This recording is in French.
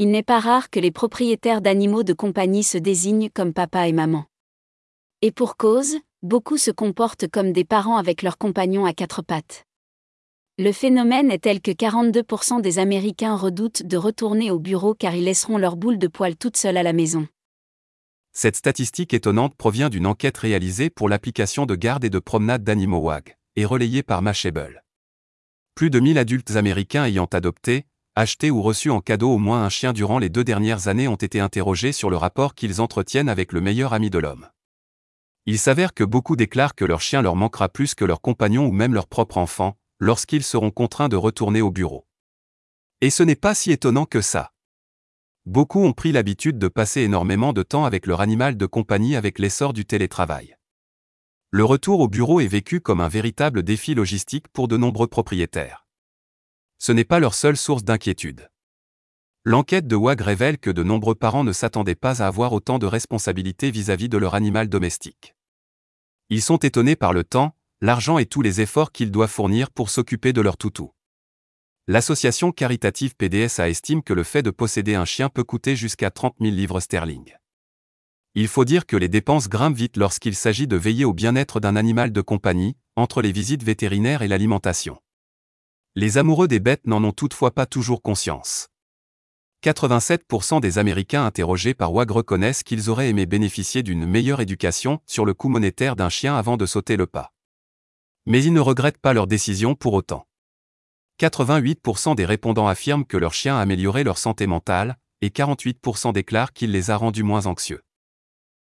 il n'est pas rare que les propriétaires d'animaux de compagnie se désignent comme papa et maman. Et pour cause, beaucoup se comportent comme des parents avec leurs compagnons à quatre pattes. Le phénomène est tel que 42% des Américains redoutent de retourner au bureau car ils laisseront leur boule de poil toute seule à la maison. Cette statistique étonnante provient d'une enquête réalisée pour l'application de garde et de promenade d'animaux WAG, et relayée par Mashable. Plus de 1000 adultes américains ayant adopté, acheté ou reçu en cadeau au moins un chien durant les deux dernières années ont été interrogés sur le rapport qu'ils entretiennent avec le meilleur ami de l'homme. Il s'avère que beaucoup déclarent que leur chien leur manquera plus que leur compagnon ou même leur propre enfant, lorsqu'ils seront contraints de retourner au bureau. Et ce n'est pas si étonnant que ça. Beaucoup ont pris l'habitude de passer énormément de temps avec leur animal de compagnie avec l'essor du télétravail. Le retour au bureau est vécu comme un véritable défi logistique pour de nombreux propriétaires ce n'est pas leur seule source d'inquiétude. L'enquête de WAG révèle que de nombreux parents ne s'attendaient pas à avoir autant de responsabilités vis-à-vis de leur animal domestique. Ils sont étonnés par le temps, l'argent et tous les efforts qu'ils doivent fournir pour s'occuper de leur toutou. L'association caritative PDSA estime que le fait de posséder un chien peut coûter jusqu'à 30 000 livres sterling. Il faut dire que les dépenses grimpent vite lorsqu'il s'agit de veiller au bien-être d'un animal de compagnie, entre les visites vétérinaires et l'alimentation. Les amoureux des bêtes n'en ont toutefois pas toujours conscience. 87% des Américains interrogés par WAG reconnaissent qu'ils auraient aimé bénéficier d'une meilleure éducation sur le coût monétaire d'un chien avant de sauter le pas. Mais ils ne regrettent pas leur décision pour autant. 88% des répondants affirment que leur chien a amélioré leur santé mentale, et 48% déclarent qu'il les a rendus moins anxieux.